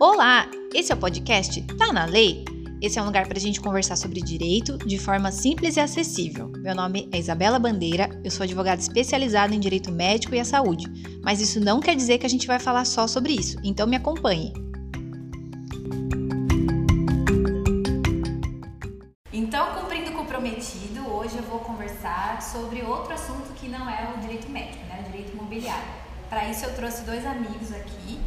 Olá, esse é o podcast Tá na Lei? Esse é um lugar para a gente conversar sobre direito de forma simples e acessível. Meu nome é Isabela Bandeira, eu sou advogada especializada em direito médico e a saúde, mas isso não quer dizer que a gente vai falar só sobre isso, então me acompanhe. Então, cumprindo o comprometido, hoje eu vou conversar sobre outro assunto que não é o direito médico, né? O direito imobiliário. Para isso eu trouxe dois amigos aqui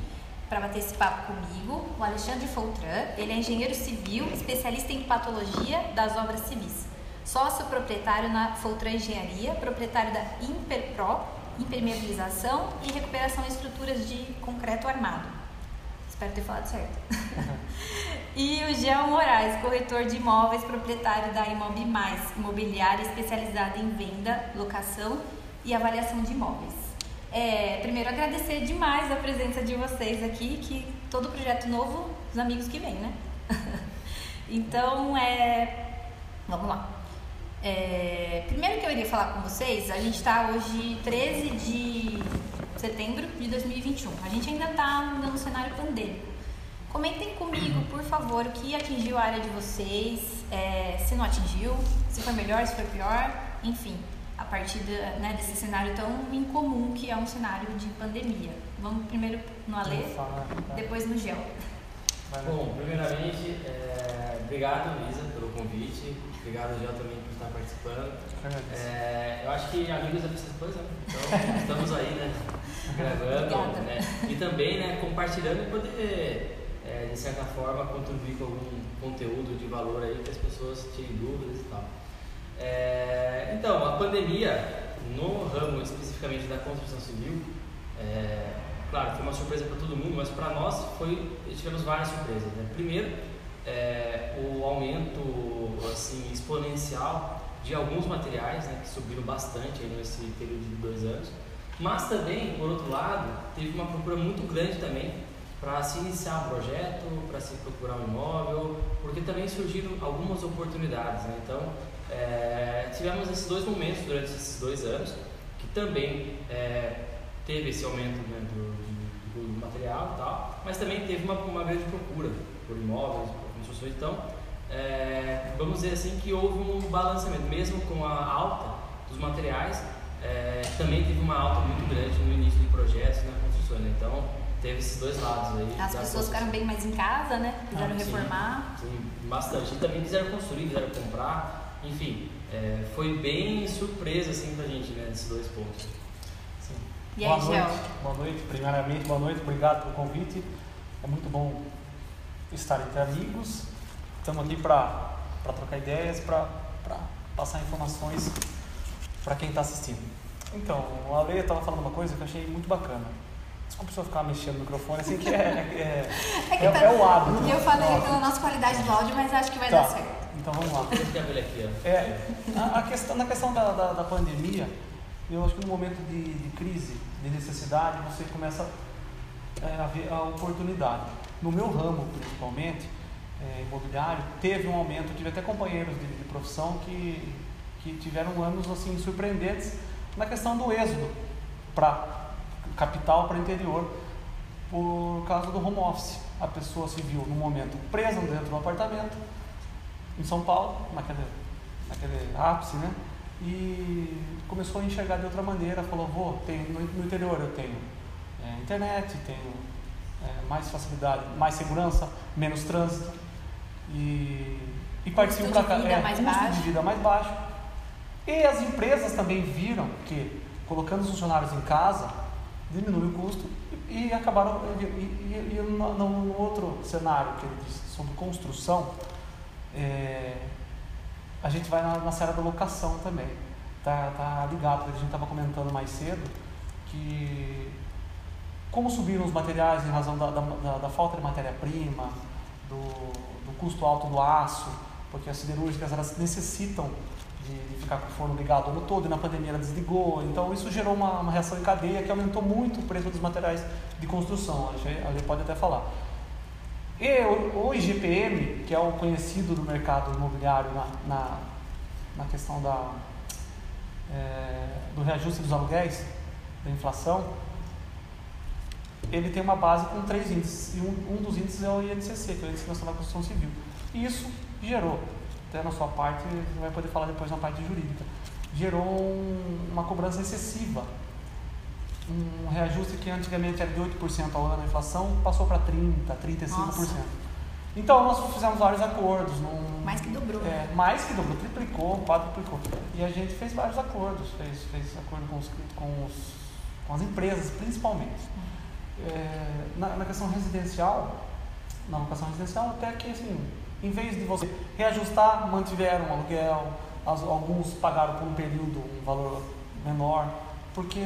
para bater esse papo comigo, o Alexandre Foltran. Ele é engenheiro civil, especialista em patologia das obras civis. Sócio proprietário na Foltran Engenharia, proprietário da Imperpro, impermeabilização e recuperação de estruturas de concreto armado. Espero ter falado certo. e o Jean Moraes, corretor de imóveis, proprietário da Imob Mais, imobiliária especializada em venda, locação e avaliação de imóveis. É, primeiro, agradecer demais a presença de vocês aqui, que todo projeto novo, os amigos que vêm, né? então, é, vamos lá. É, primeiro que eu iria falar com vocês, a gente está hoje 13 de setembro de 2021. A gente ainda está no cenário pandêmico. Comentem comigo, por favor, o que atingiu a área de vocês, é, se não atingiu, se foi melhor, se foi pior, enfim a partir de, né, desse cenário tão incomum que é um cenário de pandemia. Vamos primeiro no Alê, tá? depois no Gel. Bom, primeiramente, é, obrigado Luísa pelo convite, obrigado Gel também por estar participando. É, eu acho que amigos é preciso coisa, né? então estamos aí, né, gravando, né, e também, né, compartilhando e poder, é, de certa forma, contribuir com algum conteúdo de valor aí que as pessoas tirem dúvidas e tal. É, então, a pandemia, no ramo especificamente da construção civil, é, claro, foi uma surpresa para todo mundo, mas para nós foi, tivemos várias surpresas. Né? Primeiro, é, o aumento assim, exponencial de alguns materiais, né, que subiram bastante aí nesse período de dois anos, mas também, por outro lado, teve uma procura muito grande também para se iniciar um projeto, para se procurar um imóvel, porque também surgiram algumas oportunidades. Né? Então, é, tivemos esses dois momentos durante esses dois anos, que também é, teve esse aumento né, do, do, material e tal, mas também teve uma, uma grande procura por imóveis, por construções. Então, é, vamos dizer assim que houve um balanceamento, mesmo com a alta dos materiais, é, também teve uma alta muito grande no início de projetos na construção. Né? Então, teve esses dois lados aí. As pessoas ficaram bem mais em casa, né? Quiseram ah, reformar. Sim, bastante. E também quiseram construir, quiseram comprar. Enfim, é, foi bem surpresa assim pra gente, né, nesses dois pontos. Sim. E boa aí, noite, boa noite, primeiramente, boa noite, obrigado pelo convite. É muito bom estar entre amigos. Estamos aqui para trocar ideias, para passar informações para quem está assistindo. Então, o Ale estava falando uma coisa que eu achei muito bacana. Desculpa se eu ficar mexendo no microfone, assim que é, é, é, é, tá, é o hábito. Eu falei pela nossa qualidade do áudio, mas acho que vai tá. dar certo. Então vamos lá. É, a, a questão, na questão da, da, da, pandemia, eu acho que no momento de, de crise, de necessidade, você começa é, a ver a oportunidade. No meu ramo, principalmente, é, imobiliário, teve um aumento, tive até companheiros de, de profissão que, que tiveram anos assim surpreendentes na questão do êxodo para capital para interior por causa do home office. A pessoa se viu no momento presa dentro do apartamento em São Paulo, naquele, naquele ápice, né? E começou a enxergar de outra maneira, falou, vou, no, no interior eu tenho é, internet, tenho é, mais facilidade, mais segurança, menos trânsito e, e partiu para cá. É, mais custo baixo. de vida mais baixo. E as empresas também viram que colocando os funcionários em casa diminui o custo e, e acabaram e, e, e no, no, outro cenário que ele disse sobre construção é, a gente vai na, na série da locação também. Tá, tá ligado, a gente estava comentando mais cedo que como subiram os materiais em razão da, da, da falta de matéria-prima, do, do, custo alto do aço, porque as siderúrgicas elas necessitam de, ficar com o forno ligado o todo e na pandemia ela desligou. Então isso gerou uma, uma reação em cadeia que aumentou muito o preço dos materiais de construção. A gente, a gente pode até falar. E o, o IGPM, que é o conhecido do mercado imobiliário na, na, na questão da, é, do reajuste dos aluguéis, da inflação, ele tem uma base com três índices, e um, um dos índices é o INCC, que é o Índice Nacional da Construção Civil. E isso gerou, até na sua parte, você vai poder falar depois na parte jurídica, gerou um, uma cobrança excessiva. Um reajuste que antigamente era de 8% ao ano da inflação, passou para 30%, 35%. Nossa. Então nós fizemos vários acordos. Num, mais que dobrou. É, mais que dobrou, triplicou, quadruplicou. E a gente fez vários acordos, fez, fez acordo com, os, com, os, com as empresas, principalmente. É, na, na, questão residencial, na locação residencial, até que assim, em vez de você reajustar, mantiveram o aluguel, as, alguns pagaram por um período um valor menor, porque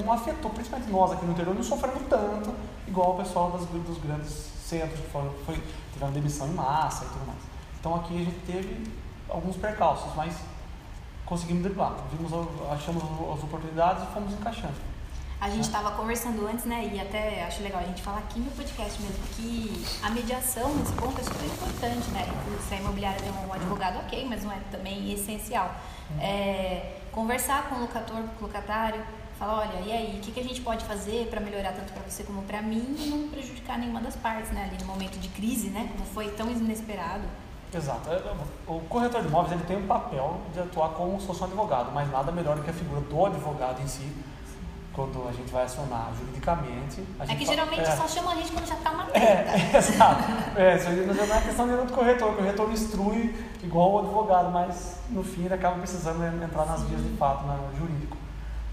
não afetou, principalmente nós aqui no interior, não sofremos tanto, igual o pessoal das, dos grandes centros que foram, foi, tiveram demissão em massa e tudo mais. Então aqui a gente teve alguns percalços, mas conseguimos driblar. Vimos, achamos as oportunidades e fomos encaixando. A gente estava conversando antes, né? E até acho legal a gente falar aqui no podcast mesmo que a mediação nesse ponto é super importante, né? Se a imobiliária tem um advogado, ok, mas não é também essencial. Uhum. É, conversar com o locator, com o locatário, falar, olha, e aí, o que, que a gente pode fazer para melhorar tanto para você como para mim e não prejudicar nenhuma das partes, né? Ali no momento de crise, né? Como foi tão inesperado. Exato. É, o corretor de imóveis ele tem o papel de atuar como se fosse um advogado, mas nada melhor do que a figura do advogado em si quando a gente vai acionar juridicamente. é que geralmente é, só chama a gente quando já está uma treta. É, exato. É, isso não é questão nenhuma do corretor. O corretor instrui igual o advogado, mas no fim ele acaba precisando entrar nas vias de fato, no jurídico.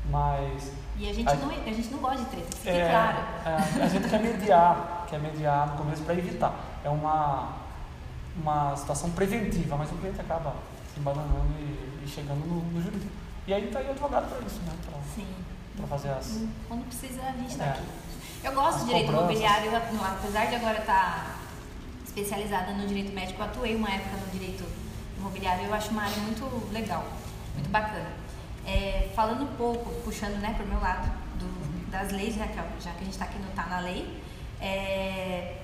Mas. E a gente, a, não, a gente não gosta de treta, fique é, claro. É, a gente quer mediar, quer mediar no começo para evitar. É uma, uma situação preventiva, mas o cliente acaba se embananando e, e chegando no, no jurídico. E aí está aí o advogado para isso, né? Pra, Sim para fazer as. Quando precisa, a gente está é. aqui. Eu gosto de direito imobiliário, apesar de agora estar tá especializada no direito médico, eu atuei uma época no direito imobiliário eu acho uma área muito legal, muito bacana. É, falando um pouco, puxando né, para o meu lado do, das leis, já que, já que a gente está aqui no Tá na Lei, é,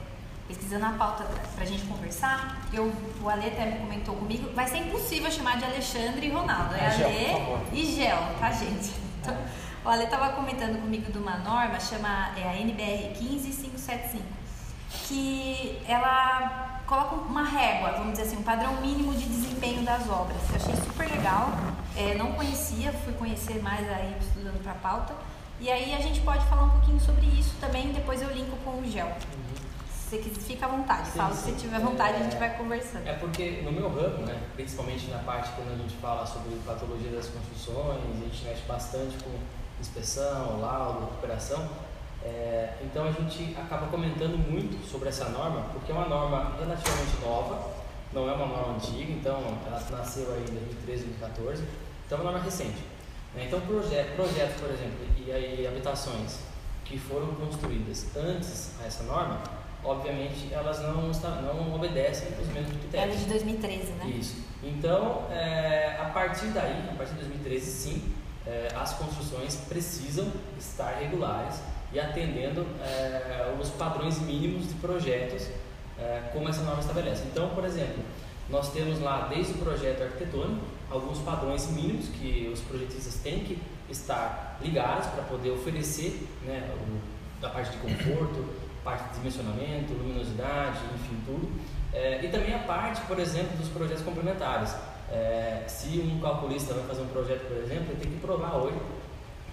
pesquisando a pauta para a gente conversar, eu, o Ale até me comentou comigo, vai ser impossível chamar de Alexandre e Ronaldo, é, é Ale e Gel, tá gente? Então, o Ale estava comentando comigo de uma norma, chama é a NBR 15575, que ela coloca uma régua, vamos dizer assim, um padrão mínimo de desempenho das obras. Eu achei super legal, é, não conhecia, fui conhecer mais aí estudando para a pauta. E aí a gente pode falar um pouquinho sobre isso também, depois eu linko com o GEL. Se você fica à vontade, sim, fala sim. se tiver vontade, é, a gente vai conversando. É porque no meu ramo, né, principalmente na parte quando a gente fala sobre patologia das construções, a gente mexe bastante com inspeção, laudo, recuperação. É, então a gente acaba comentando muito sobre essa norma, porque é uma norma relativamente nova, não é uma norma antiga, então ela nasceu aí em 2013, 2014, então é uma norma recente. Né? Então projetos, projetos, por exemplo, e aí habitações que foram construídas antes a essa norma, obviamente elas não, não obedecem os mesmos critérios. Ela é de 2013, né? Isso. Então, é, a partir daí, a partir de 2013, sim, é, as construções precisam estar regulares e atendendo é, os padrões mínimos de projetos, é, como essa norma estabelece. Então, por exemplo, nós temos lá, desde o projeto arquitetônico, alguns padrões mínimos que os projetistas têm que estar ligados para poder oferecer né, o, da parte de conforto, parte de dimensionamento, luminosidade, enfim, tudo. É, e também a parte, por exemplo, dos projetos complementares. É, se um calculista vai fazer um projeto, por exemplo, ele tem que provar hoje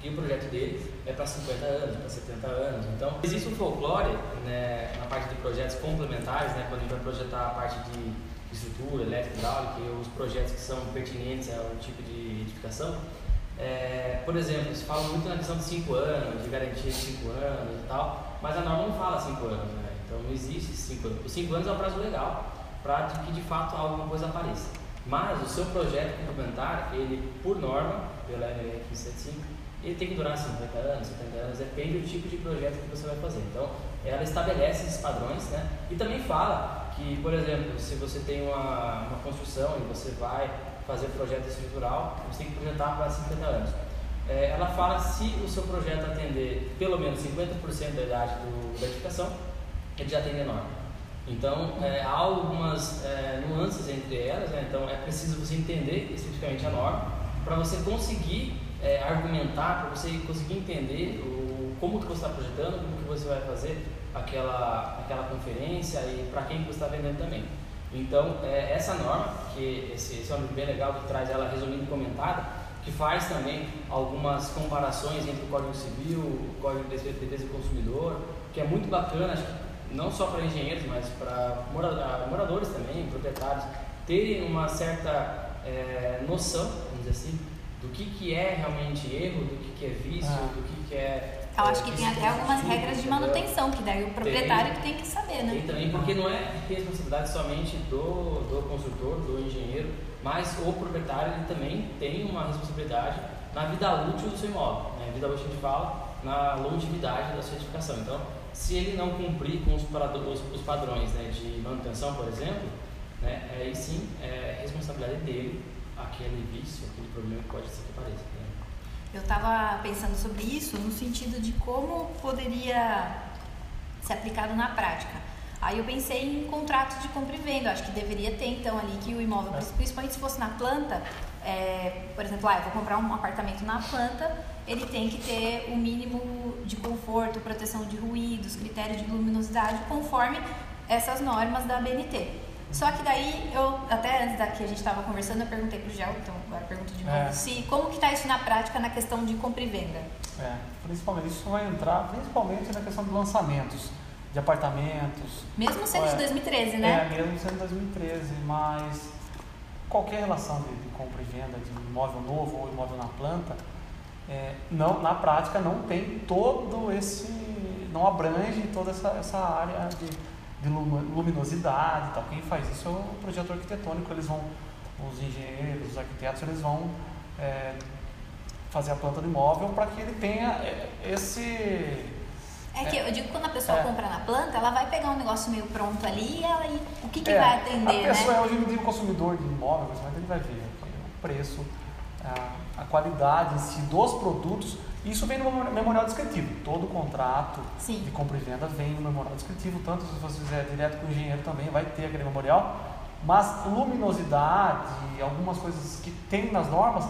que o projeto dele é para 50 anos, para 70 anos. Então, existe um folclore né, na parte de projetos complementares, né, quando a gente vai projetar a parte de estrutura, elétrica, hidráulica e os projetos que são pertinentes ao tipo de edificação. É, por exemplo, se fala muito na questão de 5 anos, de garantia de 5 anos e tal, mas a norma não fala 5 anos, né? então não existe 5 anos. Os 5 anos é um prazo legal para que de fato alguma coisa apareça. Mas o seu projeto complementar, ele, por norma, pela NR 175, ele tem que durar 50 anos, 70 anos, depende do tipo de projeto que você vai fazer. Então, ela estabelece esses padrões, né? E também fala que, por exemplo, se você tem uma, uma construção e você vai fazer projeto estrutural, você tem que projetar para 50 anos. É, ela fala se o seu projeto atender pelo menos 50% da idade do, da edificação, ele já a norma. Então, é, há algumas é, nuances entre elas, né? então é preciso você entender especificamente a norma para você conseguir é, argumentar, para você conseguir entender o como que você está projetando, como que você vai fazer aquela, aquela conferência e para quem que você está vendendo também. Então, é, essa norma, que esse, esse é um bem legal que traz ela resumida e comentada, que faz também algumas comparações entre o Código Civil, o Código de Defesa do Consumidor, que é muito bacana, acho que não só para engenheiros, mas para moradores também, proprietários, terem uma certa é, noção, vamos dizer assim, do que, que é realmente erro, do que, que é vício, ah. do que, que é eu acho que tem até algumas regras de manutenção, que daí o proprietário tem, que tem que saber, né? Tem também, porque não é responsabilidade somente do, do construtor, do engenheiro, mas o proprietário ele também tem uma responsabilidade na vida útil do seu imóvel. Né? Vida útil a gente fala na longevidade da sua edificação. Então, se ele não cumprir com os, os, os padrões né, de manutenção, por exemplo, né, aí sim é responsabilidade dele aquele vício, aquele problema que pode ser que apareça. Né? Eu estava pensando sobre isso no sentido de como poderia ser aplicado na prática. Aí eu pensei em contrato de compra e venda. Acho que deveria ter então ali que o imóvel, principalmente se fosse na planta, é, por exemplo, ah, eu vou comprar um apartamento na planta, ele tem que ter o mínimo de conforto, proteção de ruídos, critérios de luminosidade, conforme essas normas da BNT. Só que daí, eu, até antes daqui a gente estava conversando, eu perguntei pro Gel, então agora pergunto de novo, é. se, como que está isso na prática na questão de compra e venda? É, principalmente, isso vai entrar principalmente na questão de lançamentos, de apartamentos. Mesmo sendo é, de 2013, né? É, mesmo sendo de 2013, mas qualquer relação de, de, compra e venda de imóvel novo ou imóvel na planta, é, não, na prática não tem todo esse, não abrange toda essa, essa área de de luminosidade e tal. Quem faz isso é o projetor arquitetônico, eles vão, os engenheiros, os arquitetos, eles vão é, fazer a planta do imóvel para que ele tenha é, esse... É que eu digo que quando a pessoa é, compra na planta, ela vai pegar um negócio meio pronto ali e ela, e o que, que é, vai atender, A pessoa né? é hoje em dia o consumidor de imóvel, mas ele vai ver o preço, a, a qualidade em si dos produtos isso vem no memorial descritivo. Todo contrato Sim. de compra e venda vem no memorial descritivo, tanto se você fizer direto com o engenheiro também vai ter aquele memorial. Mas luminosidade, algumas coisas que tem nas normas,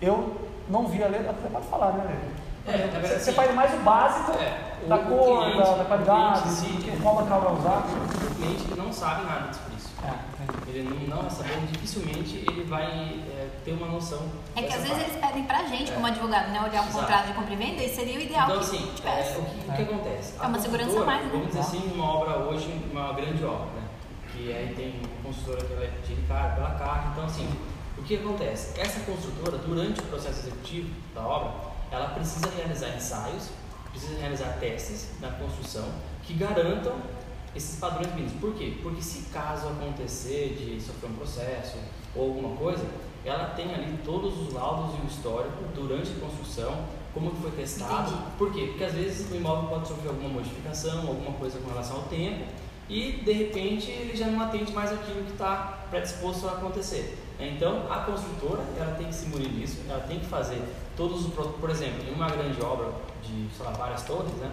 eu não vi a letra, até pode falar, né, Lê? É, você, assim, faz mais o básico é, da o cor, cliente, da, da, qualidade, cliente, que, qual material vai usar. O cliente que não sabe nada disso. É, ele não, não é sabendo, dificilmente ele vai é, ter uma noção. É que às vezes eles pedem pra gente, é. como advogado, né, olhar um Exato. contrato de compra e venda e seria o ideal então, que assim, tivesse. É, o, que, o que acontece? É uma segurança mais, né? Vamos dizer assim, uma obra hoje, uma grande obra, né? Que aí tem uma construtora que vai de cara pela carga. Então, assim, o que acontece? Essa construtora, durante o processo executivo da obra, ela precisa realizar ensaios, precisa realizar testes na construção que garantam esses padrões mínimos. Por quê? Porque se caso acontecer de sofrer um processo ou alguma coisa, ela tem ali todos os laudos e o histórico durante a construção, como que foi testado. Entendi. Por quê? Porque às vezes o imóvel pode sofrer alguma modificação, alguma coisa com relação ao tempo, e de repente ele já não atende mais aquilo que está predisposto a acontecer. Então a construtora ela tem que se munir disso, ela tem que fazer todos os por exemplo, em uma grande obra de sei lá, várias torres, né,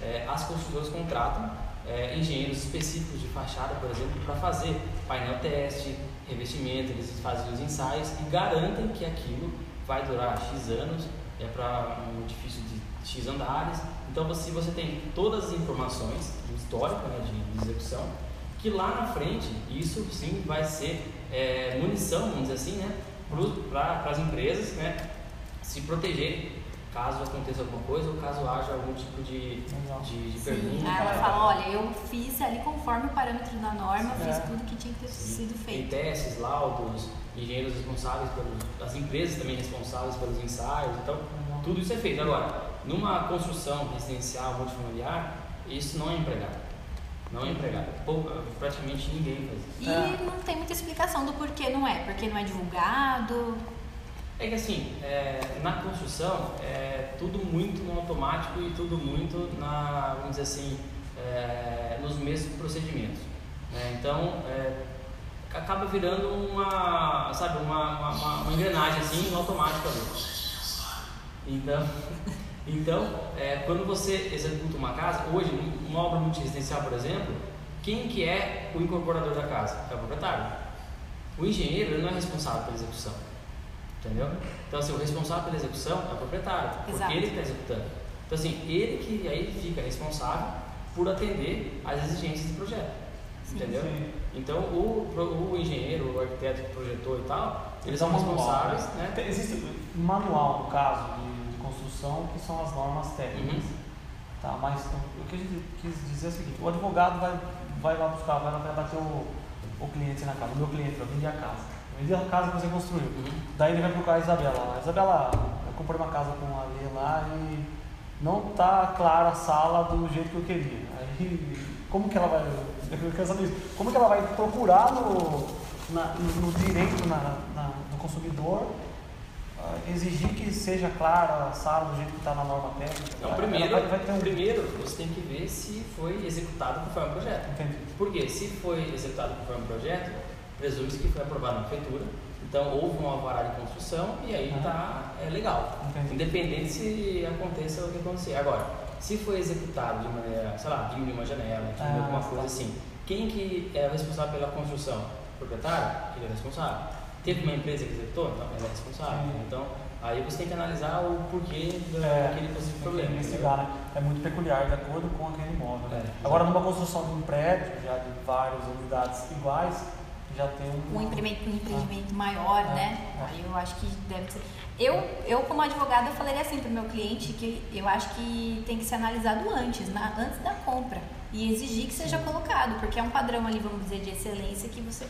é, as construtoras contratam é, engenheiros específicos de fachada, por exemplo, para fazer painel teste, revestimento, eles fazem os ensaios e garantem que aquilo vai durar X anos, é para um edifício de X andares. Então, você, você tem todas as informações do histórico né, de, de execução, que lá na frente, isso sim vai ser é, munição, vamos dizer assim, né, para as empresas né, se protegerem caso aconteça alguma coisa ou caso haja algum tipo de, de, de pergunta. Aí ela fala, olha, eu fiz ali conforme o parâmetro da norma, Sim, fiz é. tudo que tinha que ter Sim. sido feito. Tem testes, laudos, engenheiros responsáveis pelos, as empresas também responsáveis pelos ensaios, então tudo isso é feito. Agora, numa construção residencial multifamiliar, isso não é empregado. Não é empregado. Praticamente ninguém faz isso. E é. não tem muita explicação do porquê não é. Porque não é divulgado, é que assim, é, na construção é tudo muito no automático e tudo muito na, vamos dizer assim, é, nos mesmos procedimentos. Né? Então, é, acaba virando uma, sabe, uma, uma, uma, engrenagem assim no automático ali. Então, então é, quando você executa uma casa, hoje, uma obra multiresidencial, por exemplo, quem que é o incorporador da casa? É o proprietário. O engenheiro não é responsável pela execução. Entendeu? Então, assim, o responsável pela execução é o proprietário, Exato. porque ele está executando. Então, assim, ele que aí fica responsável por atender às exigências do projeto. Sim, entendeu? Sim. Então, o, o engenheiro, o arquiteto que projetou e tal, eles são responsáveis. Né? né? Existe um manual, no caso, de, de, construção, que são as normas técnicas. Uhum. Tá, mas o que a gente quis dizer é o seguinte: o advogado vai, vai lá buscar, vai, vai bater o, o cliente na casa, o meu cliente, eu vendi a casa. Eu vendi a casa que você construiu. Uhum. Daí ele vai procurar a Isabela. Isabela, eu comprei uma casa com a Lê lá e não está clara a sala do jeito que eu queria. Aí, como que ela vai. Eu quero saber isso. Como que ela vai procurar no, na, no, direito na, na, do consumidor uh, exigir que seja clara a sala do jeito que está na norma técnica? Não, primeiro, vai, vai um... primeiro você tem que ver se foi executado conforme o projeto. Entendi. Porque se foi executado conforme o projeto, presume-se que foi aprovado na prefeitura então houve um alvará de construção e aí está é legal. Entendi. Independente se aconteça o que acontecer. Agora, se foi executado de maneira, sei lá, diminuir uma janela, diminuir ah, alguma tá. coisa assim, quem que é responsável pela construção? O proprietário? Ele é responsável. Teve uma empresa que executou? Então ele é responsável. Sim. Então aí você tem que analisar o porquê daquele é, possível problema. Investigar, né? É muito peculiar, de acordo com aquele imóvel. Né? É, Agora, numa construção de um prédio, já de várias unidades iguais, já tem um, um empreendimento, um empreendimento ah, maior, é, né? É. Aí eu acho que deve ser. Eu, eu como advogada, eu falaria assim para o meu cliente que eu acho que tem que ser analisado antes, na, antes da compra. E exigir que seja colocado, porque é um padrão ali, vamos dizer, de excelência que você.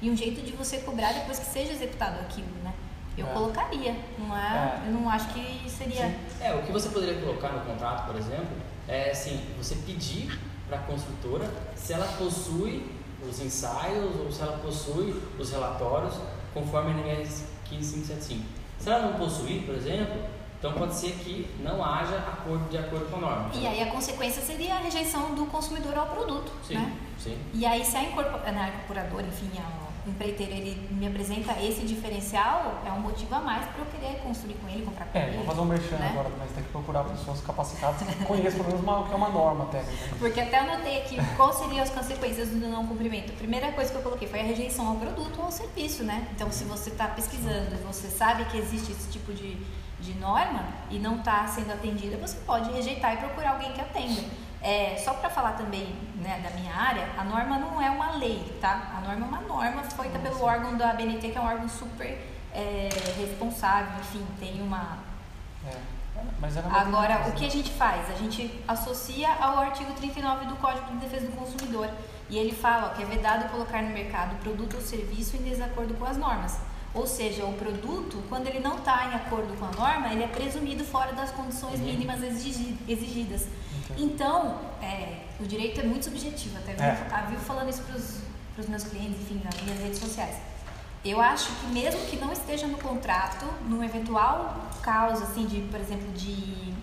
E um jeito de você cobrar depois que seja executado aquilo, né? Eu é. colocaria, não é, é, Eu não acho que seria. Sim. É, o que você poderia colocar no contrato, por exemplo, é assim, você pedir para a construtora se ela possui os ensaios ou se ela possui os relatórios conforme a NRS 15575. Se ela não possuir, por exemplo, então pode ser que não haja acordo de acordo com a norma. E aí a consequência seria a rejeição do consumidor ao produto, sim, né? Sim. E aí se a, incorporadora, enfim, a empreiteiro ele me apresenta esse diferencial, é um motivo a mais para eu querer construir com ele, comprar com é, ele. vou fazer um merchan né? agora, mas tem que procurar pessoas capacitadas que conheçam pelo menos o que é uma norma técnica. Porque até anotei aqui quais seriam as consequências do não cumprimento. A primeira coisa que eu coloquei foi a rejeição ao produto ou ao serviço, né? Então, se você está pesquisando e você sabe que existe esse tipo de, de norma e não está sendo atendida, você pode rejeitar e procurar alguém que atenda. É, só para falar também né, da minha área, a norma não é uma lei, tá? A norma é uma norma feita pelo órgão da ABNT, que é um órgão super é, responsável, enfim, tem uma. É. Agora, o que a gente faz? A gente associa ao artigo 39 do Código de Defesa do Consumidor. E ele fala ó, que é vedado colocar no mercado produto ou serviço em desacordo com as normas. Ou seja, o produto, quando ele não está em acordo com a norma, ele é presumido fora das condições uhum. mínimas exigidas. Então, é, o direito é muito subjetivo. Até é. viu falando isso para os meus clientes, enfim, nas minhas redes sociais. Eu acho que mesmo que não esteja no contrato, num eventual caso, assim, de, por exemplo, de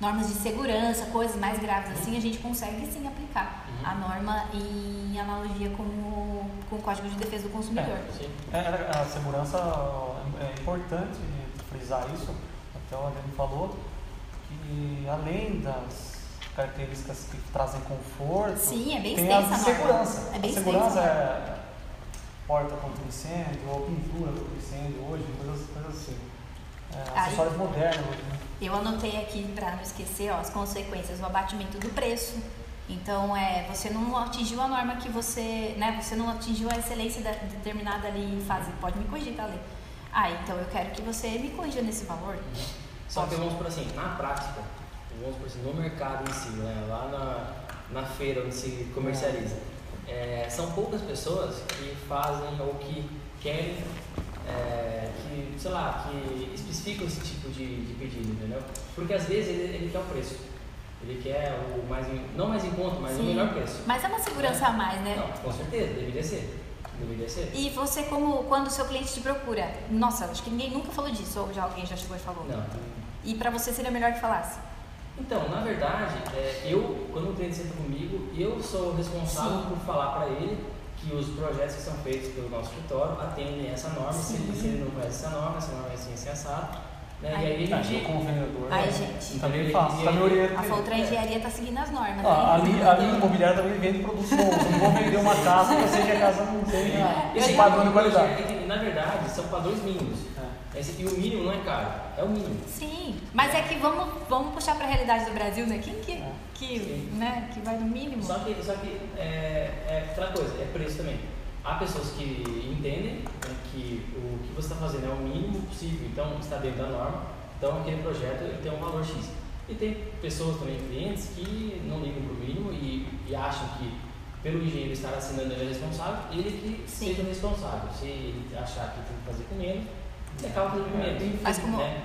normas de segurança, coisas mais graves assim, a gente consegue sim aplicar uhum. a norma em analogia com o, com o Código de Defesa do Consumidor. É, é, a segurança é importante frisar isso, até o Adriano falou, que além das características que trazem conforto. Sim, é bem tem extensa a segurança. É bem a segurança é porta contra incêndio, ou pintura contra incêndio hoje, coisas, coisas assim. É, acessórios modernos hoje, né? Eu anotei aqui para não esquecer ó, as consequências, o abatimento do preço. Então, é, você não atingiu a norma que você, né, você não atingiu a excelência da, determinada ali em fase. Pode me corrigir, tá, Lê? Ah, então eu quero que você me corrija nesse valor. Só que vamos por assim, na prática, vamos por assim, no mercado em si, né? lá na, na feira onde se comercializa. É, são poucas pessoas que fazem ou que querem, é, que, sei lá, que especificam esse tipo de, de pedido, entendeu? Porque às vezes ele, ele quer o preço. Ele quer o mais, não mais em conta, mas Sim. o melhor preço. Mas é uma segurança é. a mais, né? Não, com certeza, deveria ser. Deveria ser. E você, como quando o seu cliente te procura, nossa, acho que ninguém nunca falou disso, ou já alguém já chegou e falou. Não. E para você seria melhor que falasse? Então, na verdade, é, eu, quando o cliente senta comigo, eu sou responsável Sim. por falar para ele que os projetos que são feitos pelo nosso escritório atendem essa norma, se ele, se ele, não conhece essa norma, essa norma é assim, assim assado. Né? E aí a gente. Como vendedor. Ai, gente. Também faço, tá me orientando. A Foltra Engenharia está seguindo as normas. Ah, né? a, linha, imobiliária também vende produtos bons. Eu não vou vender uma casa eu sei que a casa não tem esse padrão de qualidade. Na verdade, são padrões mínimos. E o mínimo não é caro, é o mínimo. Sim, mas é que vamos, vamos puxar para a realidade do Brasil, né? Quem que, É. que, né, que vai no mínimo? Só que, só que é, é outra coisa, é preço também. Há pessoas que entendem né, que o que você está fazendo é o mínimo possível, então está dentro da norma, então aquele projeto tem um valor X. E tem pessoas também, clientes, que não ligam para o mínimo e, e acham que pelo engenheiro estar assinando ele é responsável, ele que Sim. seja responsável. Se ele achar que tem que fazer com menos, ele acaba fazendo com menos. Tem- Mas como- né?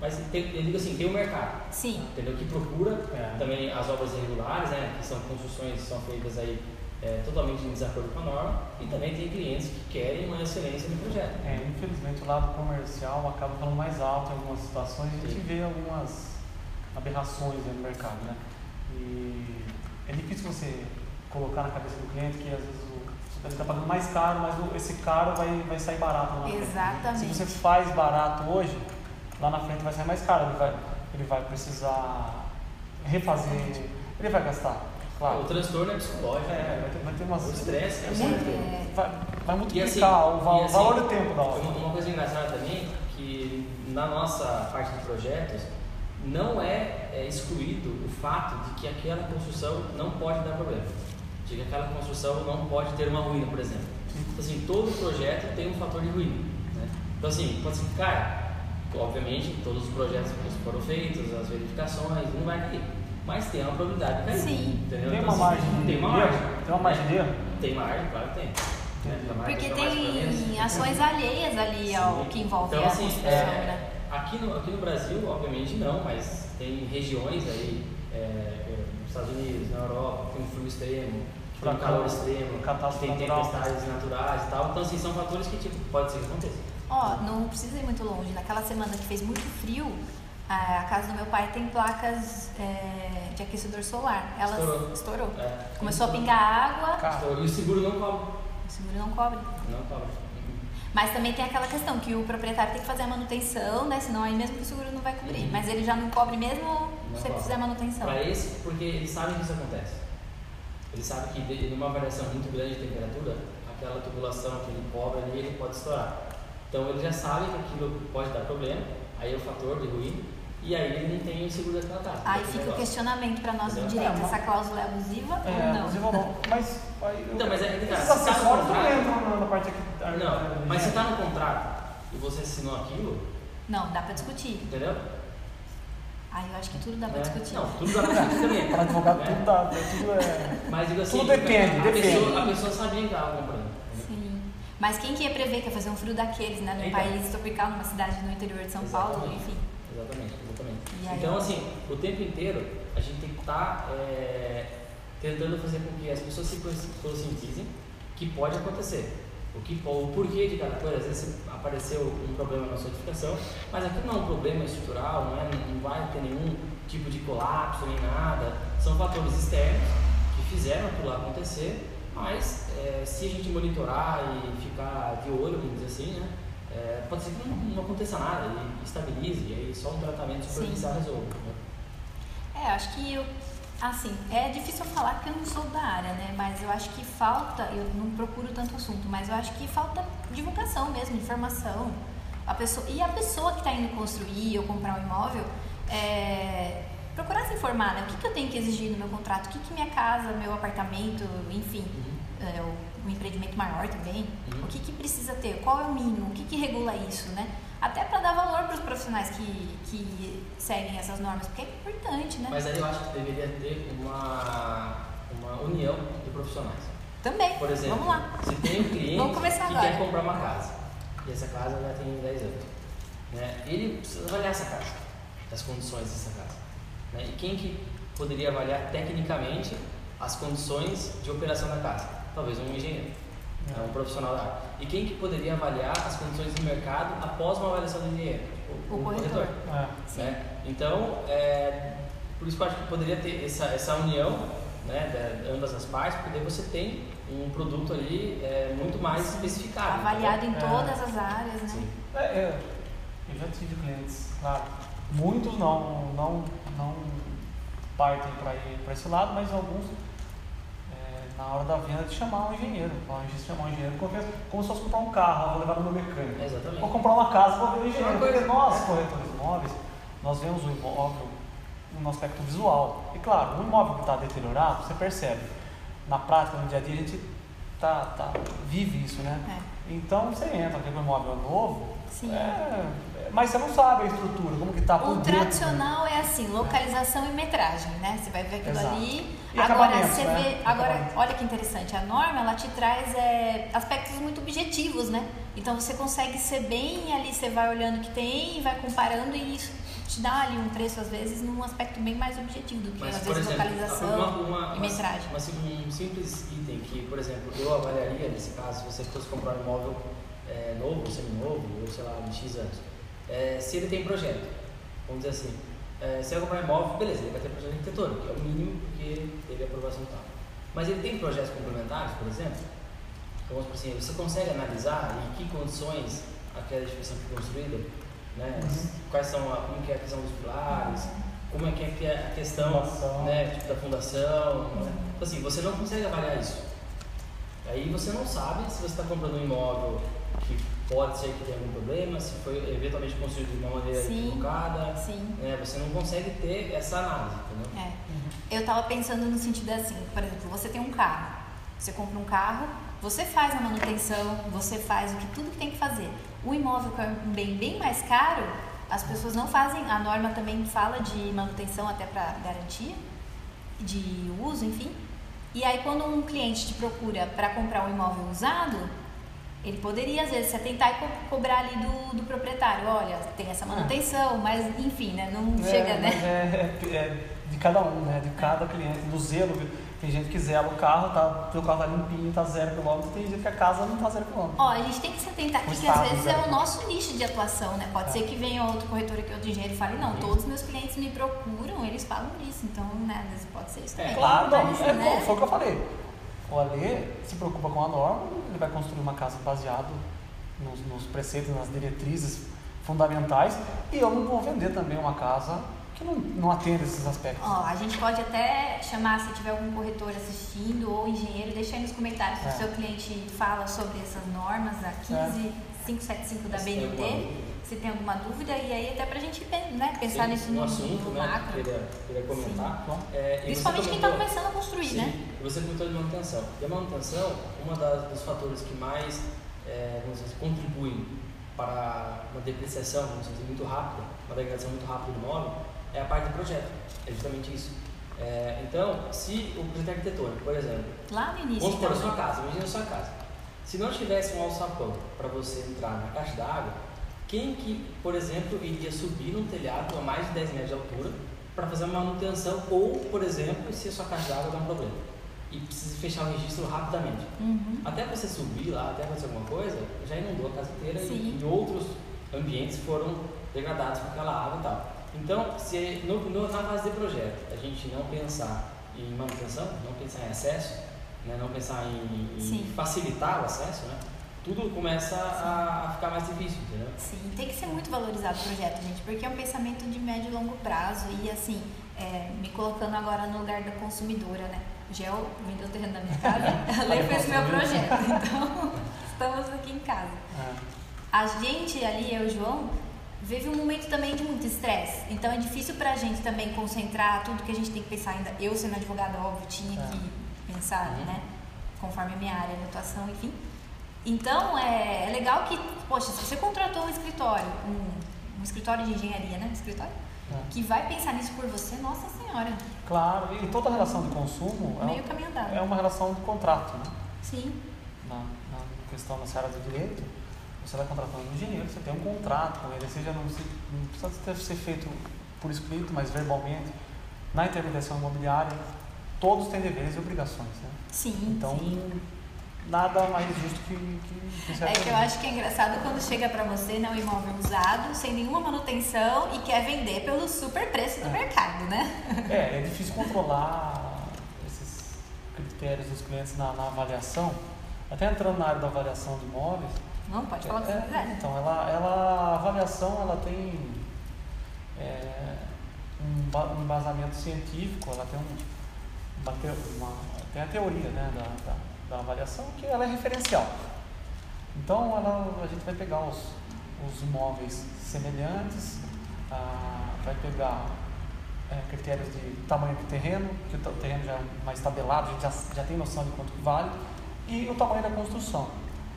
Mas tem, eu digo assim, tem o mercado Sim, entendeu? Que procura É. também as obras irregulares, né? Que são construções que são feitas aí é, totalmente em desacordo com a norma e também tem clientes que querem uma excelência no projeto. É, infelizmente o lado comercial acaba falando mais alto em algumas situações e a gente Sim. vê algumas aberrações aí no mercado, né? E é difícil você colocar na cabeça do cliente que às vezes o, você está pagando mais caro, mas o- esse caro vai, vai sair barato lá na frente. Exatamente. Se você faz barato hoje, lá na frente vai sair mais caro, ele vai, ele vai precisar refazer, ele vai gastar, O claro. transtorno é psicológico, É, né? vai ter, vai ter umas... o estresse é muito É, vai, vai E multiplicar assim, o, val- assim, valor do tempo da. Uma, uma coisa engraçada também, que na nossa parte de projetos, não é, é excluído o fato de que aquela construção não pode dar problema. De que aquela construção não pode ter uma ruína, por exemplo. Então, assim, todo projeto tem um fator de ruína. Né? Então, assim, pode assim, cara, obviamente, todos os projetos que foram feitos, as verificações, não vai cair. Mas tem uma probabilidade de cair. Sim. Entendeu? Tem Então, uma assim, margem de Tem uma erro? margem. Tem uma margem de erro? Tem margem, claro que tem. Margem porque tem ações alheias ali ao Sim. que envolve Então, a assim, construção, é, né? Aqui no, aqui no Brasil, obviamente não, mas tem regiões aí, é, é, nos Estados Unidos, na Europa, tem um frio extremo, tem um Furacão, calor extremo, catástrofe tem tempestades naturais e tal. Então, assim, são fatores que tipo, pode ser que aconteça. Ó, não precisa ir muito longe. Naquela semana que fez muito frio, a, a casa do meu pai tem placas é, de aquecedor solar. Elas Estourou. estourou. É. Começou a pingar água, Cara, e o seguro não cobre. o seguro não cobre. Não cobre. Mas também tem aquela questão que o proprietário tem que fazer a manutenção, né? Senão aí mesmo que o seguro não vai cobrir. Uhum. Mas ele já não cobre mesmo se você cobre. fizer manutenção. Para esse, porque eles sabem que isso acontece. Eles sabem que numa variação muito grande de temperatura, aquela tubulação que ele cobre ali, ele pode estourar. Então eles já sabem que aquilo pode dar problema, aí é o fator de ruim, e aí ele não tem o seguro daquela casa. Aí fica o negócio. questionamento para nós do Entendeu? direito. É, Essa cláusula é abusiva é, ou não? ou não. Mas, aí, Então, mas é que, cara, esses se tá no acessórios não contrato- entram na, na parte aqui. Não, mas se está no contrato e você assinou aquilo, Não, dá para discutir. entendeu? Aí eu acho que tudo dá para É, discutir. Não, tudo dá pra discutir também. Para advogado né? tudo dá, tudo é... Mas digo assim, Tudo depende, a, depende. Pessoa, a pessoa sabia que estava comprando. entendeu? Sim. Mas quem que ia prever que ia fazer um frio daqueles, né? Num Então. país tropical, numa cidade no interior de São Paulo, Exatamente. enfim. Exatamente, exatamente. Aí? Então, assim, o tempo inteiro a gente tem que estar tentando fazer com que as pessoas se consci- conscientizem que pode acontecer. O, que, o porquê de cada coisa, às vezes apareceu um problema na sua edificação, mas aqui não é um problema estrutural, não, é, não vai ter nenhum tipo de colapso nem nada. São fatores externos que fizeram aquilo acontecer, mas é, se a gente monitorar e ficar de olho, vamos dizer assim, né? É, pode ser que não, não aconteça nada e estabilize, e aí só um tratamento superficial resolve. né? É, acho que eu, assim, é difícil falar porque eu não sou da área, né? Mas eu acho que falta, eu não procuro tanto assunto, mas eu acho que falta divulgação mesmo, informação. A pessoa, e a pessoa que está indo construir ou comprar um imóvel, é, procurar se informar, né? O que, que eu tenho que exigir no meu contrato? O que, que minha casa, meu apartamento, enfim, Uhum. é, o- um empreendimento maior também, Uhum. o que, que precisa ter? Qual é o mínimo? O que, que regula isso, né? Até para dar valor para os profissionais que, que seguem essas normas, porque é importante, né? Mas aí eu acho que deveria ter uma, uma união de profissionais. Também. Por exemplo, Vamos lá. se tem um cliente que agora. quer comprar uma casa, e essa casa já tem 10 anos, né? ele precisa avaliar essa casa, as condições dessa casa. Né? E quem que poderia avaliar tecnicamente as condições de operação da casa? Talvez um engenheiro, É. um profissional da área. E quem que poderia avaliar as condições de mercado após uma avaliação do engenheiro? O corretor. É. Sim. né? Então, é, por isso que eu acho que poderia ter essa, essa união né, de ambas as partes, porque daí você tem um produto ali é, muito mais especificado. Avaliado em É. todas as áreas, né? Sim. É, é, eu já tive clientes, claro, muitos não, não, não partem para esse lado, mas alguns é, na hora da venda de chamar um engenheiro. A gente chamar um engenheiro como, como se fosse comprar um carro, vou levar no meu mecânico. Exatamente. Vou comprar uma casa, vou ver o engenheiro. Porque nós, corretores de imóveis, nós vemos o imóvel no aspecto visual. E claro, um imóvel que está deteriorado, você percebe. Na prática, no dia a dia, a gente tá, tá, vive isso, né? É. Então você entra, aquele imóvel é novo, Sim. é, mas você não sabe a estrutura, como que tá por O dentro. tradicional é assim, localização e metragem, né? Você vai ver aquilo Exato. ali. E agora você né? vê, agora olha que interessante, a norma ela te traz é, aspectos muito objetivos, né? Então você consegue ser bem ali, você vai olhando o que tem e vai comparando e isso te dá ali um preço às vezes num aspecto bem mais objetivo do que Mas, às vezes exemplo, localização uma, uma, e metragem. uma- um simples item que, por exemplo, eu avaliaria nesse caso, se você fosse comprar um imóvel é, novo, seminovo, ou sei lá, de X anos, é, se ele tem projeto, vamos dizer assim, é, se eu comprar um imóvel, beleza, ele vai ter projeto arquitetônico, que é o mínimo porque teve aprovação e tal. Mas ele tem projetos complementares, por exemplo, então, vamos assim, você consegue analisar em que condições aquela edificação foi construída, né? Uhum. quais são a, como que é a questão dos pilares, como é que é que é a questão Fundação. né, tipo, da fundação. né? Então, assim, você não consegue avaliar isso. Aí você não sabe se você está comprando um imóvel que pode ser que tenha algum problema, se foi eventualmente construído de uma maneira Sim. equivocada. Sim. Né? Você não consegue ter essa análise, entendeu? É. Eu tava pensando no sentido assim, por exemplo, você tem um carro, você compra um carro, você faz a manutenção, você faz o que tudo que tem que fazer. O imóvel que é um bem bem mais caro, as pessoas não fazem, a norma também fala de manutenção até para garantia de uso, enfim. E aí quando um cliente te procura para comprar um imóvel usado, ele poderia às vezes se atentar e co- cobrar ali do, do proprietário, olha, tem essa manutenção, mas enfim, né, não É, chega, né? É, é- é de cada um, né? De cada cliente, do zelo. viu? Tem gente que zela o carro, tá, o carro tá limpinho, tá zero quilômetro, tem gente que a casa não tá zero quilômetro. Ó, a gente tem que se atentar aqui que às vezes é o nosso nicho de atuação, né? Pode É. ser que venha outro corretor aqui, outro engenheiro e fale, não, todos os meus clientes me procuram, eles falam disso. Então, né, às vezes pode ser isso também. Claro, não, é, né? foi o que eu falei. O Alê se preocupa com a norma, ele vai construir uma casa baseado nos, nos preceitos, nas diretrizes fundamentais, e eu não vou vender também uma casa que não, não atende esses aspectos. Ó, a gente pode até chamar, se tiver algum corretor assistindo ou engenheiro, deixa aí nos comentários se É. o seu cliente fala sobre essas normas, a 15575 da Se tem BNT, dúvida. se tem alguma dúvida, e aí até pra gente né, pensar Sim, nisso um no, assunto no né, macro. que eu queria, queria comentar. É, Principalmente quem está começando a construir, Sim, né? e você comentou de manutenção. E a manutenção, uma das, dos fatores que mais é, vamos dizer, contribuem para uma depreciação, vamos dizer, muito rápida, uma degradação muito rápida do imóvel, é a parte do projeto. É justamente isso. É, então, se o projeto arquitetônico, por exemplo, Lá no início, vamos supor a então, sua né? casa, imagina a sua casa. Se não tivesse um alçapão para você entrar na caixa d'água, quem que, por exemplo, iria subir num telhado a mais de 10 metros de altura para fazer uma manutenção ou, por exemplo, se a sua caixa d'água dá um problema e precisa fechar o registro rapidamente. Uhum. Até você subir lá, até acontecer alguma coisa, já inundou a casa inteira Sim. e, e outros ambientes foram degradados com aquela água e tal. Então, se no, no- na fase de projeto a gente não pensar em manutenção, não pensar em acesso, né, não pensar em, em facilitar o acesso, né, tudo começa a, a ficar mais difícil, entendeu? Sim, tem que ser muito valorizado o projeto, gente, porque é um pensamento de médio e longo prazo e assim, é, me colocando agora no lugar da consumidora, né? Gel vendeu o terreno da minha casa, a Lei fez meu projeto, então estamos aqui em casa. é. A gente ali, eu e o João, vive um momento também de muito estresse. Então é difícil pra gente também concentrar tudo que a gente tem que pensar ainda. Eu sendo advogada, óbvio, tinha É. que pensar, Uhum. né? Conforme a minha área de atuação, enfim. Então é, é legal que, poxa, se você contratou um escritório, um, um escritório de engenharia, né? Escritório, É. que vai pensar nisso por você, nossa senhora, Claro, e toda relação de consumo é, meio um- caminho andado. é uma relação de contrato, né? Sim, Na, na questão da seara do direito, você vai contratando um engenheiro, você tem um contrato com ele, seja não, não precisa ter- ser feito por escrito, mas verbalmente. Na intermediação imobiliária, todos têm deveres e obrigações, né? sim, Então, sim. nada mais justo que, que, que É que eu acho que é engraçado quando chega pra você um imóvel usado, sem nenhuma manutenção e quer vender pelo super preço do É. mercado, né? É, é difícil controlar esses critérios dos clientes na, na avaliação. Até entrando na área da avaliação de imóveis, Não, pode falar o que você É, quiser. Então, ela, ela, a avaliação ela tem é, um, um embasamento científico, ela tem um, uma, uma, tem a teoria né, da, da, da, avaliação que ela é referencial. Então ela, a gente vai pegar os, os imóveis semelhantes, ah, vai pegar é, critérios de tamanho do terreno, que o terreno já é mais tabelado, a gente já, já tem noção de quanto vale, e o tamanho da construção.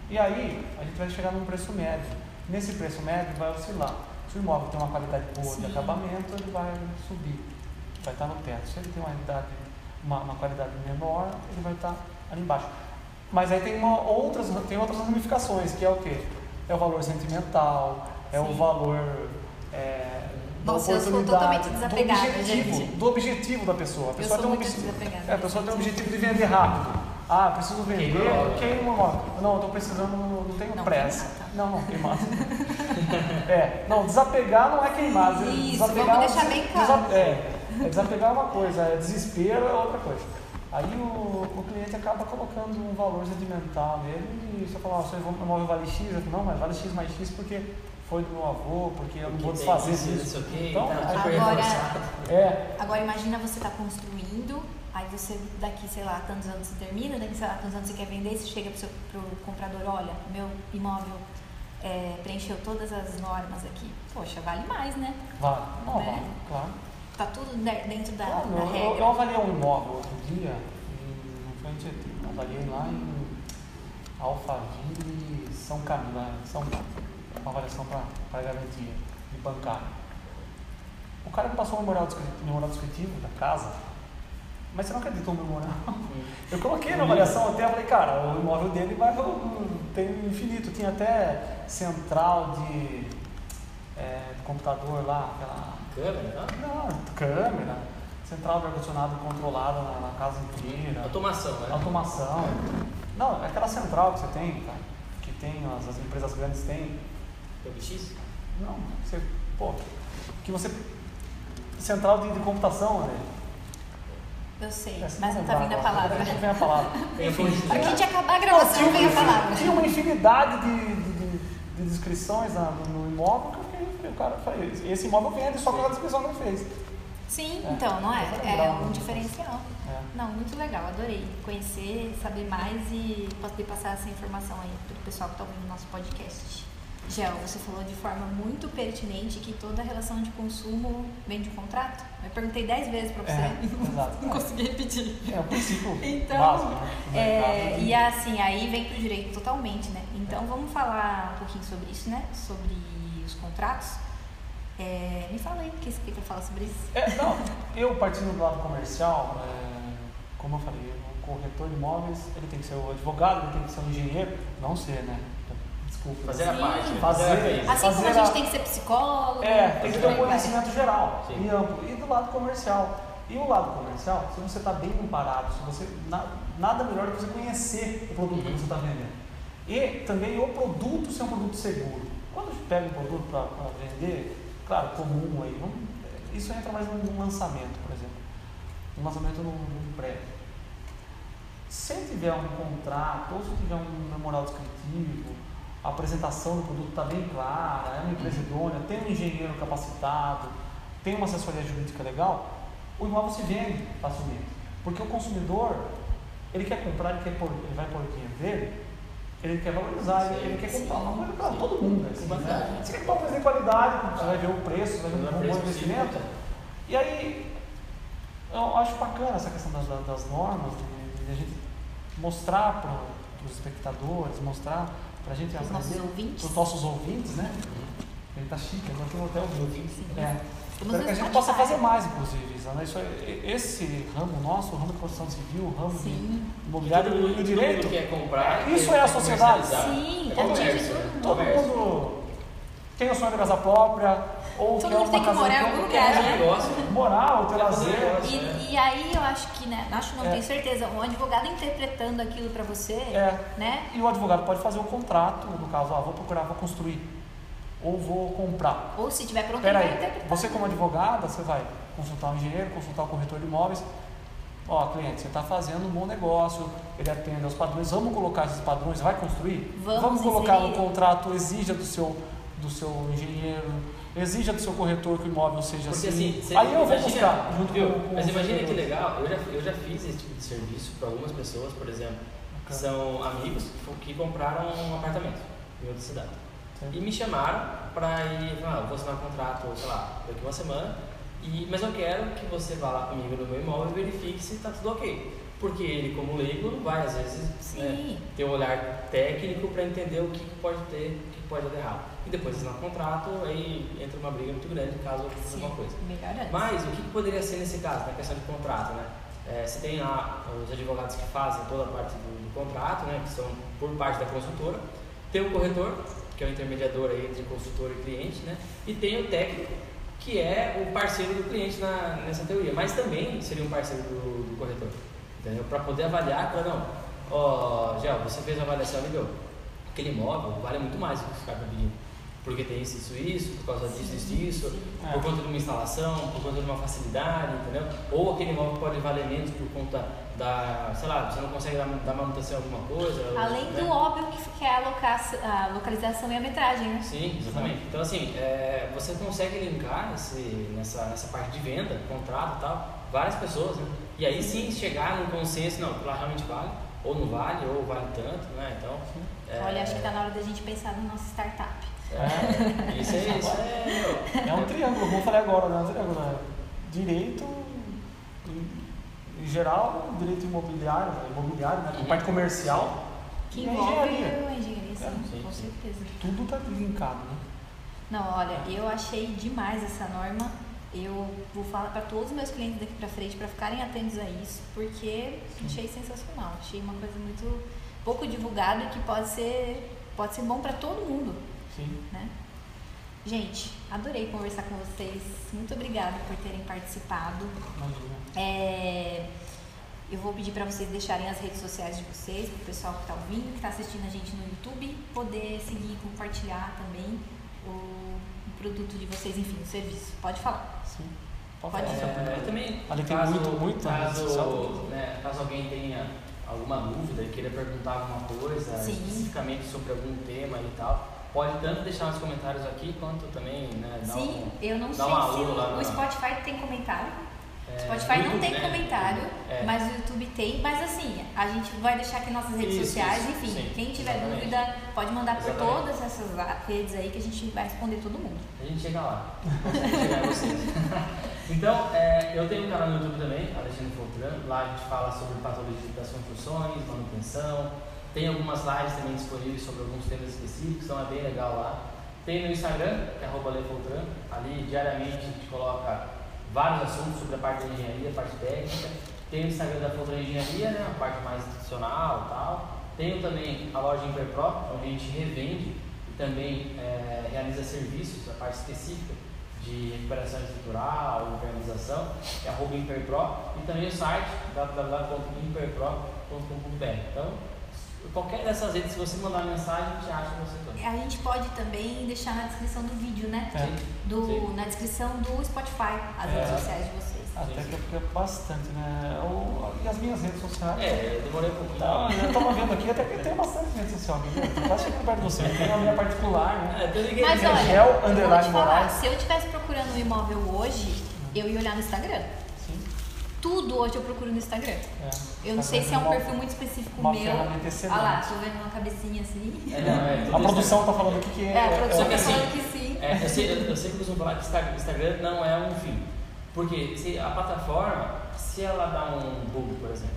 E aí a gente vai chegar num preço médio. Nesse preço médio vai oscilar. Se o imóvel tem uma qualidade boa Sim. de acabamento, ele vai subir, vai estar no teto. Se ele tem uma, idade, uma, uma qualidade menor, ele vai estar ali embaixo. Mas aí tem, uma, outras, tem outras ramificações, que é o quê? É o valor sentimental, é Sim. o valor é, nossa, eu sou totalmente desapegada, do objetivo, gente. Do objetivo da pessoa. A pessoa eu tem um objetivo, é, a pessoa tem um objetivo de vender rápido. Ah, preciso vender, queima uma Não, estou precisando, não tenho não, pressa. Tá. Não, não, queimar. é, não, desapegar não é queimar. Isso, desapegar, vamos deixar bem claro. É, é, desapegar é uma coisa, é desespero é outra coisa. Aí o, o cliente acaba colocando um valor sentimental nele e você fala, ah, você imóvel vale X, eu falo, não, mas vale X mais X porque foi do meu avô, porque eu não vou desfazer disso. Então, tá agora, é. agora imagina você está construindo, aí você daqui, sei lá, tantos anos você termina, daqui, sei lá, tantos anos você quer vender, você chega para o comprador, olha, meu imóvel é, preencheu todas as normas aqui. Poxa, vale mais, né? Vale, não, né? vale, claro. Tá tudo dentro da, claro, da eu, regra. Eu, avaliei um imóvel outro dia, em frente eu avaliei lá em Alphaville, São Camilo, São Paulo uma avaliação para garantia de bancário. O cara me passou o memorial descritivo, memorial descritivo da casa, mas você não acredita no memorial? Eu coloquei na avaliação até, falei, cara, o imóvel dele vai tem infinito, tinha até central de, é, computador lá, aquela. Câmera, não? Não, câmera. Central de ar-condicionado controlada na, na, casa inteira. Automação, né? Automação. Não, é aquela central que você tem, cara, que tem, as, as empresas grandes têm PBX? Não, você, pô, que você. Central de, de computação, né? Eu sei, mas não tá vindo a palavra. Não vem a palavra. Pra quem de acabar a gravação, não, vem a palavra. Tinha uma infinidade de, de, de descrições no, no imóvel que o cara faz. Esse imóvel vende só pela descrição que ele fez. Sim, é, então, não é? É um diferencial. É. Não, muito legal, adorei conhecer, saber mais e poder passar essa informação aí para o pessoal que está ouvindo o nosso podcast. Gel, você falou de forma muito pertinente que toda relação de consumo vem de um contrato. Eu perguntei dez vezes para você é, e não, não consegui repetir. É o princípio então, básico. Né? É, e assim, aí vem para o direito totalmente, né? Então vamos falar um pouquinho sobre isso, né? Sobre os contratos. É, me fala aí o que você quer falar sobre isso. É, não, eu partindo do lado comercial, é, como eu falei, o corretor de imóveis, ele tem que ser o advogado, ele tem que ser o engenheiro, não ser, né? Desculpa. Fazer a parte. Fazer, assim fazer como a gente tem que ser psicólogo. É, tem que ter um conhecimento geral Sim. e amplo. E do lado comercial. E o lado comercial, se você está bem comparado, se você nada melhor do que você conhecer o produto uhum. que você está vendendo. E também o produto ser um produto seguro. Quando pega um produto para vender, claro, comum aí, vamos, isso entra mais num lançamento, por exemplo. Um lançamento num, num prédio. Se tiver um contrato, ou se tiver um memorial descritivo, a apresentação do produto está bem clara, é uma empresa idônea, tem um engenheiro capacitado, tem uma assessoria jurídica legal, o imóvel se vende facilmente. Porque o consumidor, ele quer comprar, ele, quer pôr, ele vai pôr o dinheiro dele, ele quer valorizar, sim, ele, quer comprar uma coisa para todo mundo. Né? Você quer comprar uma coisa de qualidade, você vai ver o preço, você vai ver um bom investimento. E aí, eu acho bacana essa questão das, das normas, de, de a gente mostrar para os espectadores, mostrar para a gente ouvintes. Os nossos ouvintes, né? Ele tá chique, agora tem um hotel ouvintes. É. Espero que a gente possa fazer mais, inclusive, Isa. Né? Isso é, esse ramo nosso, o ramo de construção civil, o ramo Sim. de imobiliário e o direito. Quer comprar, isso é a sociedade. Sim, é comércio, todo mundo tem o sonho de casa própria, ou Todo mundo tem que morar em algum lugar, né? Morar, ou ter lazer. E, e, aí eu acho que, né? Acho não, é. tenho certeza, um advogado interpretando aquilo para você, é. né? E o advogado pode fazer o um contrato, no caso, ah, vou procurar, vou construir, ou vou comprar. Ou se tiver pronto, Pera interpretar. Você como advogada, você vai consultar um engenheiro, consultar o corretor de imóveis, ó, cliente, você está fazendo um bom negócio, ele atende aos padrões, vamos colocar esses padrões, vai construir? Vamos, vamos colocar no contrato, exija do seu do seu engenheiro, exija do seu corretor que o imóvel seja Porque assim. assim, Aí eu vou imagina, buscar junto viu? com, com Mas imagina que legal, eu já, eu já fiz esse tipo de serviço para algumas pessoas, por exemplo, que Bacana. são amigos que que compraram um apartamento em outra cidade. Sim. E me chamaram para ir, ah, vou assinar um contrato, sei lá, daqui uma semana, e, mas eu quero que você vá lá comigo no meu imóvel e verifique se está tudo ok. Porque ele, como leigo, não vai às vezes né, ter um olhar técnico para entender o que que pode ter, o que pode dar errado. E depois assinar um contrato, aí entra uma briga muito grande caso aconteça alguma coisa. Mas o que que poderia ser nesse caso, na questão de contrato, né? É, você tem lá os advogados que fazem toda a parte do, do contrato, né? Que são por parte da consultora. Tem o corretor, que é o intermediador aí entre consultor e cliente, né? E tem o técnico, que é o parceiro do cliente na, nessa teoria. Mas também seria um parceiro do, do corretor, entendeu? Para poder avaliar, para não, ó, Gel, você fez a avaliação e deu. Aquele imóvel vale muito mais do que ficar pedindo. Porque tem isso, isso, isso, por causa disso, isso, isso, É. por conta de uma instalação, por conta de uma facilidade, entendeu? Ou aquele imóvel pode valer menos por conta da, sei lá, você não consegue dar, dar manutenção em alguma coisa. ou, Além né? do óbvio que é a, loca- a localização e a metragem, né? Sim, exatamente. Então, assim, é, você consegue linkar esse, nessa, nessa parte de venda, contrato e tal, várias pessoas, né? E aí sim chegar num consenso, não, lá realmente vale, ou não vale, ou vale tanto, né? Então. é, Olha, acho que tá na hora da gente pensar na nossa startup. É, isso é, isso é, É um triângulo, como eu falei agora, né? Um triângulo, né? Direito, em, em geral, direito imobiliário, né? imobiliário, né? Parte comercial, Que envolve engenharia. engenharia, sim, É, sim, com sim. certeza. Tudo está linkado, né? Não, olha, eu achei demais essa norma. Eu vou falar para todos os meus clientes daqui para frente para ficarem atentos a isso, porque achei sensacional. Achei uma coisa muito pouco divulgada e que pode ser pode ser bom para todo mundo, Sim. né? Gente, adorei conversar com vocês. Muito obrigada por terem participado. Imagina. É, eu vou pedir para vocês deixarem as redes sociais de vocês, para o pessoal que está ouvindo, que está assistindo a gente no YouTube, poder seguir e compartilhar também o, o produto de vocês, enfim, o serviço. Pode falar. Sim. Pode falar. ser. É, também, Ali tem caso, muito- muita rede social. caso, né, caso alguém tenha alguma dúvida e queira perguntar alguma coisa Sim. especificamente sobre algum tema e tal, pode tanto deixar nos comentários aqui quanto também né, Sim, um, eu não sei se lá o, Spotify tem comentário. é, Spotify no não YouTube, tem né, comentário, É. mas o YouTube tem. Mas assim, a gente vai deixar aqui nossas redes Isso, sociais, isso, enfim. sim, quem tiver exatamente. dúvida pode mandar por Exatamente. todas essas redes aí que a gente vai responder todo mundo. A gente chega lá, chegar vocês. então, é, eu tenho um canal no YouTube também, Alexandre Fortran. Lá a gente fala sobre patologia das construções, manutenção. Tem algumas lives também disponíveis sobre alguns temas específicos, então é bem legal lá. Tem no Instagram, que é arroba Lefortran. Ali diariamente a gente coloca vários assuntos sobre a parte da engenharia, a parte técnica. Tem o Instagram da Fortran Engenharia, né, a parte mais institucional e tal. Tenho também a loja Imperpro, onde a gente revende e também é, realiza serviços, a parte específica de recuperação estrutural, impermeabilização, é arroba Imperpro, e também o site www.imperpro.com.br. Então, qualquer dessas redes, se você mandar mensagem, a gente acha você também. A gente pode também deixar na descrição do vídeo, né? É. Do, Sim. na descrição do Spotify, as É. redes sociais de vocês. Até sim. que porque é bastante, né? O- e as minhas redes sociais. É, eu demorei um pouquinho. Não, eu tava vendo aqui, até que tem bastante rede social aqui. Tô quase chegando perto de você. Tem a minha particular, né? É, eu liguei Mas olha, Gel, eu vou te falar, se eu estivesse procurando um imóvel hoje, eu ia olhar no Instagram. Sim. Tudo hoje eu procuro no Instagram. É. Eu não Tá sei se é um perfil muito específico uma meu. ferramenta excelente. Lá, tô vendo uma cabecinha assim. É, não, é, A produção isso. tá falando aqui que é. É, a produção só que tá assim, falando que sim. É, eu, sei, eu, eu sempre costumo falar que Instagram, Instagram não é um fim. Porque se a plataforma, se ela dá um bug, por exemplo,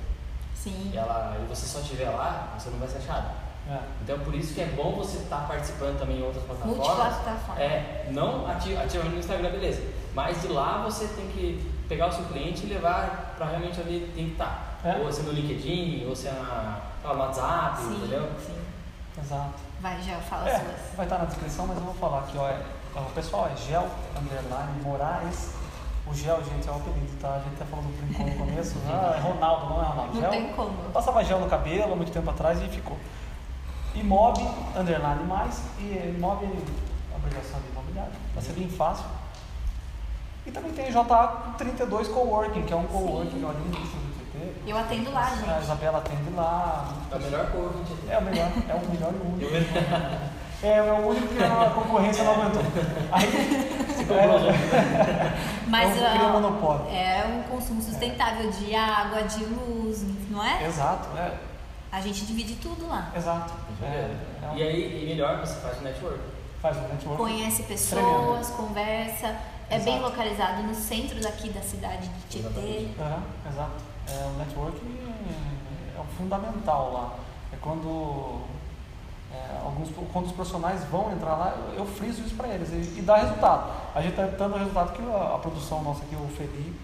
Sim. e, ela, e você só estiver lá, você não vai ser achado. é. Então por isso que é bom você estar participando também em outras plataformas. Multiplataforma. É, não ati- ativamente no Instagram, beleza. Mas de lá você tem que pegar o seu cliente e levar para realmente onde ele tem que estar. É. Ou se é no LinkedIn, ou se é na, no WhatsApp, Sim, entendeu? sim. Exato. Vai, já fala É, as suas. vai estar na descrição, mas eu vou falar aqui, ó. é- ó, o pessoal é Gel Underline Moraes. O Gel, gente, é o apelido, tá? A gente até falou do brincou no começo. Ah, é Ronaldo, não é Ronaldo. Não Gel. tem como. Passava gel no cabelo há muito tempo atrás e ficou. Imob, underline mais, e imob, obrigação de imobiliário. Vai ser bem fácil. E também tem JA32 Coworking, que é um coworking, administro do TT. Eu atendo lá, A gente. Isabela atende lá. É o melhor cor que a gente tem. É o melhor, é o melhor e o único. É, é o único que a concorrência não aguentou. Aí, é, Mas é um monopólio. é um consumo sustentável de água, de luz, não é? Exato, é. A gente divide tudo lá. Exato. É, É, é E aí, e melhor, você faz o network. faz um network. Conhece pessoas, Tremendo. conversa. É bem Exato. localizado no centro daqui da cidade de Tietê. Exatamente. Exato. É, o network é, o fundamental lá. É quando é, alguns quando os profissionais vão entrar lá, eu, eu friso isso para eles e, e dá resultado. A gente está dando resultado que a, a produção nossa aqui, o Felipe,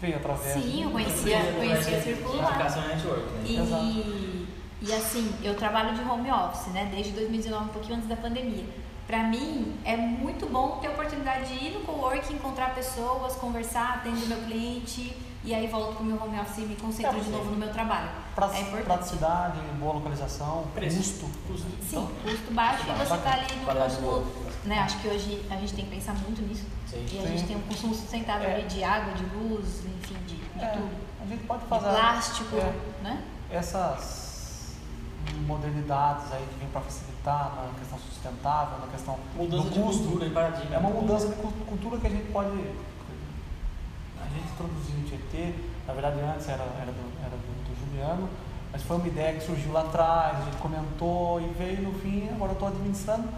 veio através. Sim, eu conhecia, conhecia a Circular. Educação network, né? E, e assim, eu trabalho de home office, né? Desde 2019, um pouquinho antes da pandemia. Pra mim, é muito bom ter a oportunidade de ir no coworking, encontrar pessoas, conversar, atender meu cliente e aí volto pro meu home office e me concentro É, de novo no meu trabalho. Pra- É importante. praticidade, boa localização, Preço. custo. Custo. Sim, custo baixo e você tá ali no consumo, né? Acho que hoje a gente tem que pensar muito nisso. Sim. E a Sim. gente tem um consumo sustentável É. ali de água, de luz, enfim, de, de É, tudo. a gente pode De fazer plástico, é, né? essas modernidades aí que vem para facilitar na questão sustentável, na questão Mudança do de custo. cultura e paradigma. É uma mudança de cu- cultura que a gente pode. A gente introduziu em Tietê, na verdade antes era, era, do, era do, do Juliano, mas foi uma ideia que surgiu lá atrás, a gente comentou e veio no fim, agora eu estou administrando.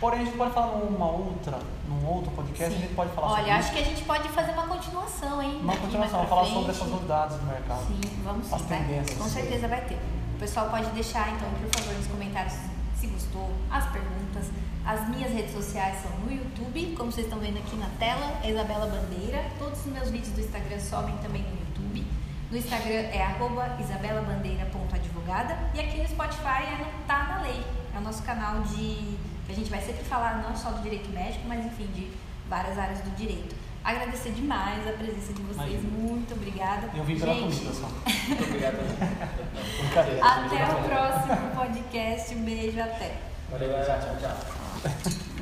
Porém, a gente pode falar numa outra, num outro podcast, Sim. a gente pode falar sobre Olha, acho isso. que a gente pode fazer uma continuação, hein? Uma continuação, falar sobre essas novidades do mercado. Sim, vamos sim, As tendências. Com certeza vai ter. O pessoal pode deixar, então, por favor, nos comentários se gostou, as perguntas. As minhas redes sociais são no YouTube, como vocês estão vendo aqui na tela, é Isabela Bandeira. Todos os meus vídeos do Instagram sobem também no YouTube. No Instagram é arroba isabelabandeira.advogada. E aqui no Spotify é no Tá na Lei. É o nosso canal de. que a gente vai sempre falar não só do direito médico, mas enfim, de várias áreas do direito. Agradecer demais a presença de vocês. Imagina. Muito obrigada. Eu vim pela Gente, comida só. Muito obrigado. Até o próximo podcast. Um beijo, até. Valeu, galera. Tchau, tchau.